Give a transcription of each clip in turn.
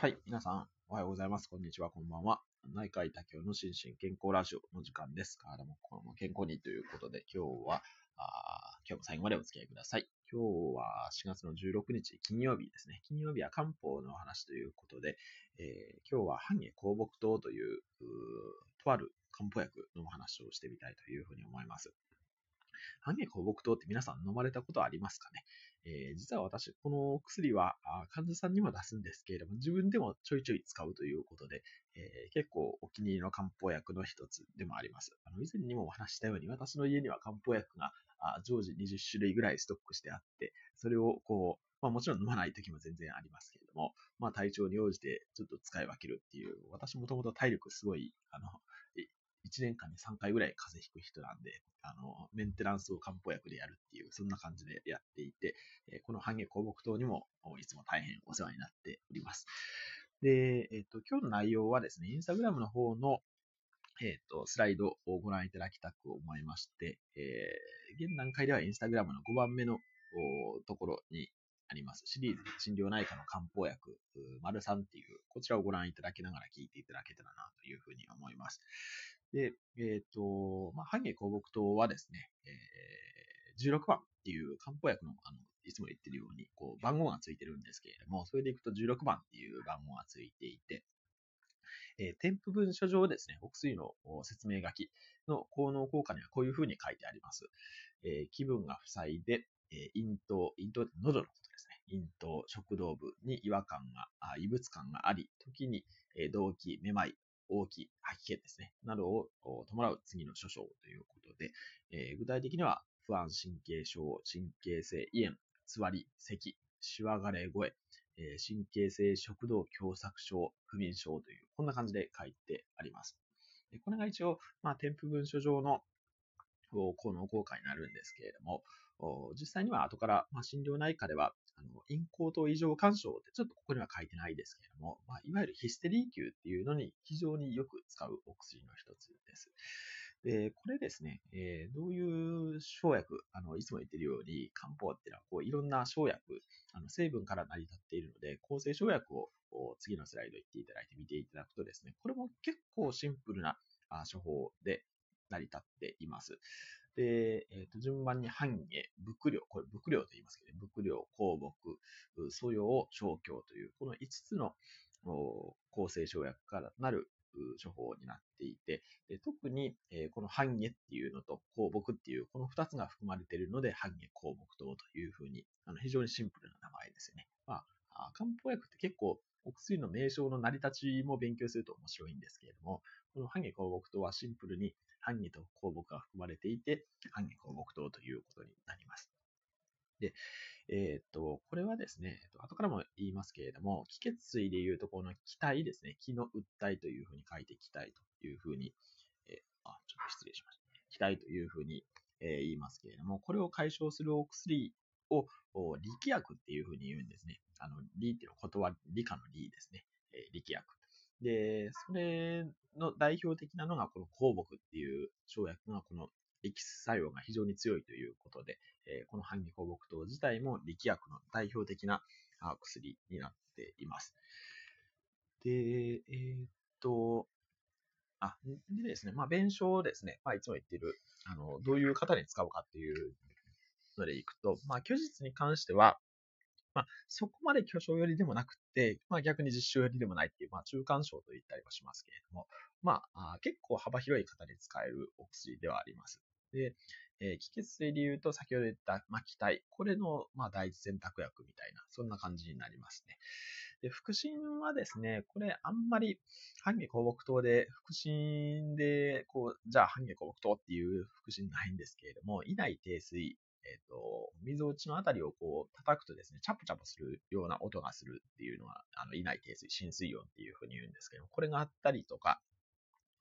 はい、皆さん、おはようございます。こんにちは、こんばんは。内科医多教の心身健康ラジオの時間です。体も心も健康にということで、今日は、あ今日も最後までお付き合いください。今日は4月の16日、金曜日ですね。金曜日は漢方の話ということで、えー今日は半下香木糖というとある漢方薬のお話をしてみたいというふうに思います。半下香木糖って皆さん飲まれたことありますかね？えー実は私、この薬は患者さんにも出すんですけれども、自分でもちょいちょい使うということで、えー結構お気に入りの漢方薬の一つでもあります。あの以前にもお話したように、私の家には漢方薬が常時20種類ぐらいストックしてあって、それをこう、まあもちろん飲まない時も全然ありますけれども、まあ体調に応じてちょっと使い分けるっていう、私もともと体力すごい、あの、1年間に3回ぐらい風邪ひく人なんで、あの、メンテナンスを漢方薬でやるっていう、そんな感じでやっていて、えこの半下香木糖にもいつも大変お世話になっております。で、えっ、と、今日の内容はですね、インスタグラムの方の、えっ、と、スライドをご覧いただきたく思いまして、えー現段階ではインスタグラムの5番目のところにあります、シリーズ診療内科の漢方薬、う丸3っていう、こちらをご覧いただきながら聞いていただけたらなというふうに思います。で、えっ、と、まあ、香木糖はですね、えー16番っていう漢方薬の、あの、いつも言ってるように、こう、番号がついてるんですけれども、それでいくと16番っていう番号がついていて、えー添付文書上ですね、お薬のお説明書きの効能効果にはこういうふうに書いてあります。えー気分が不細で、えー咽頭、咽頭って喉のことですね。咽頭、食道部に違和感が、あ異物感があり、時に、えー動悸、めまい、大きい、吐き気ですね、などを伴う次の諸症ということで、えー具体的には不安神経症、神経性胃炎、つわり、咳、しわがれ声、えー神経性食道狭窄症、不眠症という、こんな感じで書いてあります。これが一応、まあ、添付文書上のお効能効果になるんですけれども、実際には後から、まあ、診療内科では、あの咽喉頭異常干渉ってちょっとここには書いてないですけれども、まあ、いわゆるヒステリー級っていうのに非常によく使うお薬の一つです。で、これですね、えーどういう生薬、あの、いつも言ってるように、漢方っていうのは、こう、いろんな生薬、あの、成分から成り立っているので、構成生薬を、次のスライド行っていただいて見ていただくとですね、これも結構シンプルな処方で成り立っています。で、えーと順番に半下、伏量、これ伏量と言いますけど、伏量、香木、素養、小経という、この5つの構成生薬からなる処方になっていて、で特に、えーこの半下っていうのと香木っていう、この2つが含まれているので、半下香木糖というふうに、あの非常にシンプルな名前ですよね。まあ、漢方薬って結構、お薬の名称の成り立ちも勉強すると面白いんですけれども、この半下香木糖はシンプルに半下と香木が含まれていて、半下香木糖ということになります。で、えーっと、これはですね、えっと後からも言いますけれども、気血水でいうとこの気体ですね、気の訴体というふうに書いて気体というふうに、えーあ、ちょっと失礼しました。気体というふうに、えー言いますけれども、これを解消するお薬を、力薬っていうふうに言うんですね。あの、理っていうのは断り、理科の理ですね。えー力薬。で、それの代表的なのがこの香木っていう生薬がこのエキス作用が非常に強いということで、えこの半下香木糖自体も力薬の代表的な薬になっています。で、えーっと、あ、でですね、まあ、弁証ですね、まあ、いつも言っている、あの、どういう方に使うかっていうのでいくと、まあ、虚実に関しては、まあ、そこまで巨匠寄りでもなくて、まあ、逆に実証寄りでもないっていう、まあ、中間症と言ったりはしますけれども、まあ、結構幅広い方に使えるお薬ではあります。で、えー気血性で言うと、先ほど言った、まあ、気体。これの、まあ、第一選択薬みたいな、そんな感じになりますね。で、腹診はですね、これ、あんまり、半下香木糖で、腹診で、こう、じゃあ、半下香木糖っていう腹診ないんですけれども、胃内低水、えっ、と、溝落ちのあたりをこう、叩くとですね、チャプチャプするような音がするっていうのが、あの、胃内低水、浸水音っていうふうに言うんですけども、これがあったりとか、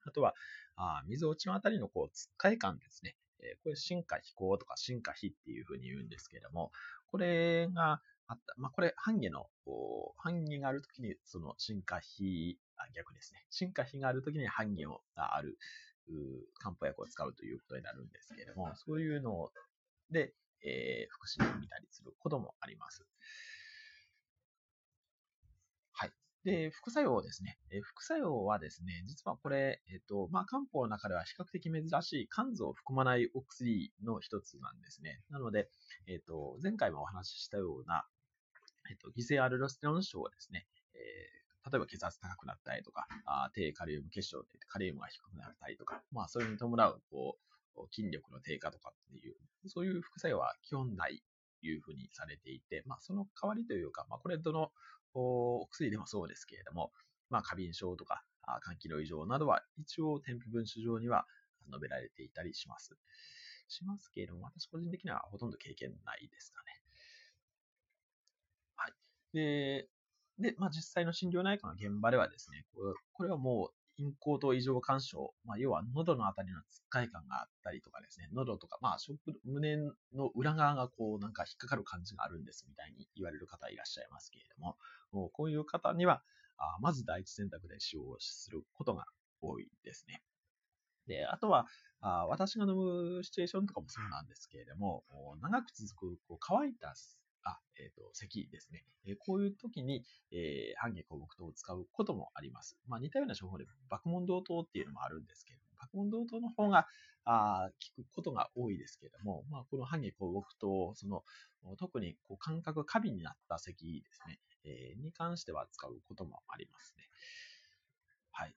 あとは、あー溝落ちのあたりのこう、つっかえ感ですね。えーこれ、進化飛行とか進化非っていうふうに言うんですけども、これがあった、まあ、これ、半下の、こう半下があるときに、その進化非、あ、逆ですね。進化非があるときに半下をがある、漢方薬を使うということになるんですけれども、そういうのをで、えー、腹診を見たりすることもあります。はい。で、副作用ですね。え副作用はですね、実はこれ、えっ、と、まあ、漢方の中では比較的珍しい肝臓を含まないお薬の一つなんですね。なので、えっ、と、前回もお話ししたような、えっ、と、偽性アルロステロン症はですね、え例えば血圧高くなったりとか、あ低カリウム血症でカリウムが低くなったりとか、まあ、それに伴う、こう、筋力の低下とかっていう、そういう副作用は基本ないというふうにされていて、まあ、その代わりというか、まあ、これどのお薬でもそうですけれども、まあ、過敏症とか、肝機能異常などは一応添付文書上には述べられていたりします。しますけれども、私個人的にはほとんど経験ないですかね。はい。で、で、まあ、実際の心療内科の現場ではですね、これはもう咽喉頭異常干渉、まあ、要は喉のあたりのつっかえ感があったりとかですね、喉とか、まあ、胸の裏側がこう、なんか引っかかる感じがあるんですみたいに言われる方いらっしゃいますけれども、もうこういう方には、あまず第一選択で使用することが多いですね。で、あとは、あ私が飲むシチュエーションとかもそうなんですけれども、長く続くこう乾いたあ、えっ、ー、と、咳ですね。えー、こういう時に、えー、半下香木糖を使うこともあります。まあ、似たような処方で、爆問同糖っていうのもあるんですけれども、爆問同糖の方が、あ効くことが多いですけれども、まあ、この半下香木糖、その、特にこう感覚過敏になった咳ですね、えー、に関しては使うこともありますね。はい。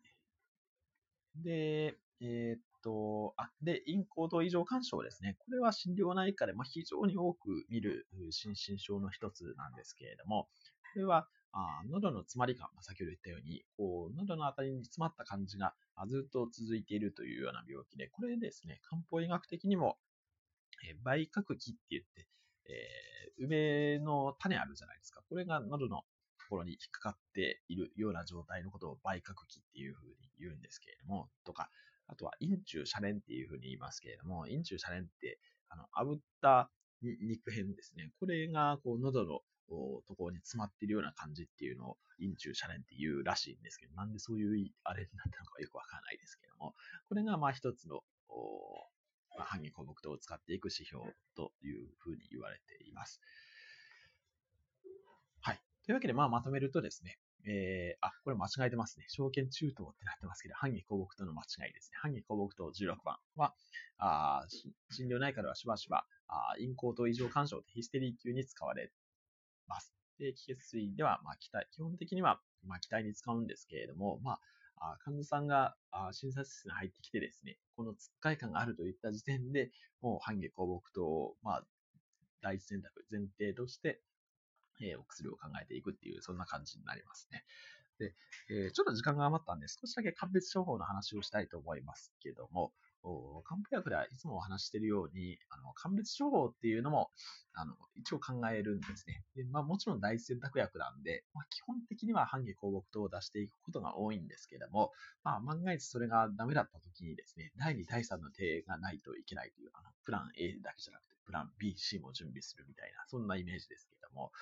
で、えー、と、あ、で、咽喉頭異常干渉ですね。これは心療内科で、ま非常に多く見る心身症の一つなんですけれども、これは、あ喉の詰まり感、まあ、先ほど言ったように、こう、喉のあたりに詰まった感じがずっと続いているというような病気で、これですね、漢方医学的にも、えー、梅核気って言って、えー、梅の種あるじゃないですか。これが喉のところに引っかかっているような状態のことを梅核気っていうふうに言うんですけれども、とか、あとは、陰中シャレンっていうふうに言いますけれども、陰中シャレンって、あの、炙った肉片ですね。これが、こう、喉のところに詰まっているような感じっていうのを、陰中シャレンっていうらしいんですけど、なんでそういうあれになったのかよくわからないですけども、これが、まあ、一つの、まあ、半義項目糖を使っていく指標というふうに言われています。はい。というわけで、まあ、まとめるとですね、えー、あ、これ間違えてますね。証券中等ってなってますけど、半義項木糖の間違いですね。半義項木糖16番は、あ診療内科ではしばしば、あ咽喉頭異常干渉とヒステリー級に使われます。で、気血水では、まあ、気体、基本的には、まあ、気体に使うんですけれども、まあ、あ患者さんがあ診察室に入ってきてですね、このつっかい感があるといった時点で、もう半下項木糖を、まあ、第一選択、前提としてえお薬を考えていくっていう、そんな感じになりますね。で、え、ちょっと時間が余ったんで、少しだけ鑑別処方の話をしたいと思いますけども、漢方薬ではいつもお話しているように、あの鑑別処方っていうのもあの一応考えるんですね。でまあ、もちろん第一選択薬なんで、まあ、基本的には半下項木等を出していくことが多いんですけども、まあ、万が一それがダメだった時にですね、第2、第3の手がないといけないという、あのプラン A だけじゃなくて、プラン B、C も準備するみたいな、そんなイメージですけども、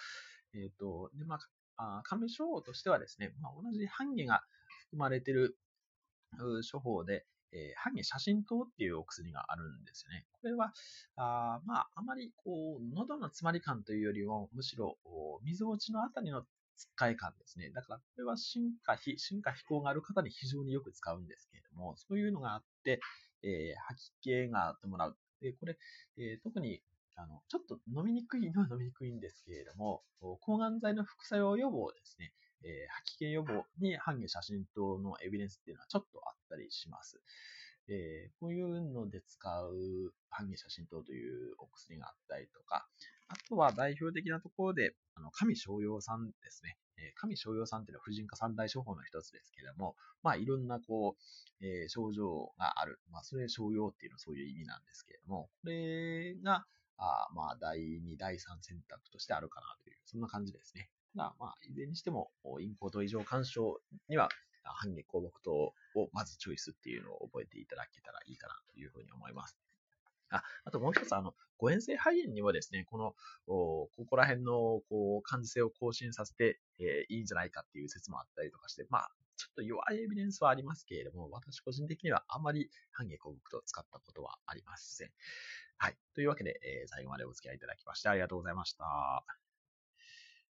えっ、ー、と、で、まあ、紙処方としてはですね、まあ、同じ半下が含まれている処方で、えー、半下写真糖っていうお薬があるんですよね。これは、あまあ、あまり、こう、喉の詰まり感というよりも、むしろ、水落ちのあたりのつっかえ感ですね。だから、これは進化非、進化飛行がある方に非常によく使うんですけれども、そういうのがあって、えー、吐き気が伴う。で、これ、えー、特にあの、ちょっと飲みにくいのは飲みにくいんですけれども、抗がん剤の副作用予防ですね、えー、吐き気予防に半下写真等のエビデンスっていうのはちょっとあったりします。えー、こういうので使う半下写真等というお薬があったりとか、あとは代表的なところで、あの、神商用さんですね。え神商用さんっていうのは婦人科三大処方の一つですけれども、まあいろんなこう、えー、症状がある。まあそれ商用っていうのはそういう意味なんですけれども、これが、あまあ、第2、第3選択としてあるかなという、そんな感じですね。ただ、まあ、いずれにしても、インポート異常干渉には、半月項目糖をまずチョイスっていうのを覚えていただけたらいいかなというふうに思います。あ、あともう一つ、あの、誤嚥性肺炎にもですね、この、ここら辺の、こう、感受性を更新させて、えー、いいんじゃないかっていう説もあったりとかして、まあ、ちょっと弱いエビデンスはありますけれども、私個人的にはあまり半月項目糖使ったことはありません。はい。というわけで、えー、最後までお付き合いいただきましてありがとうございました。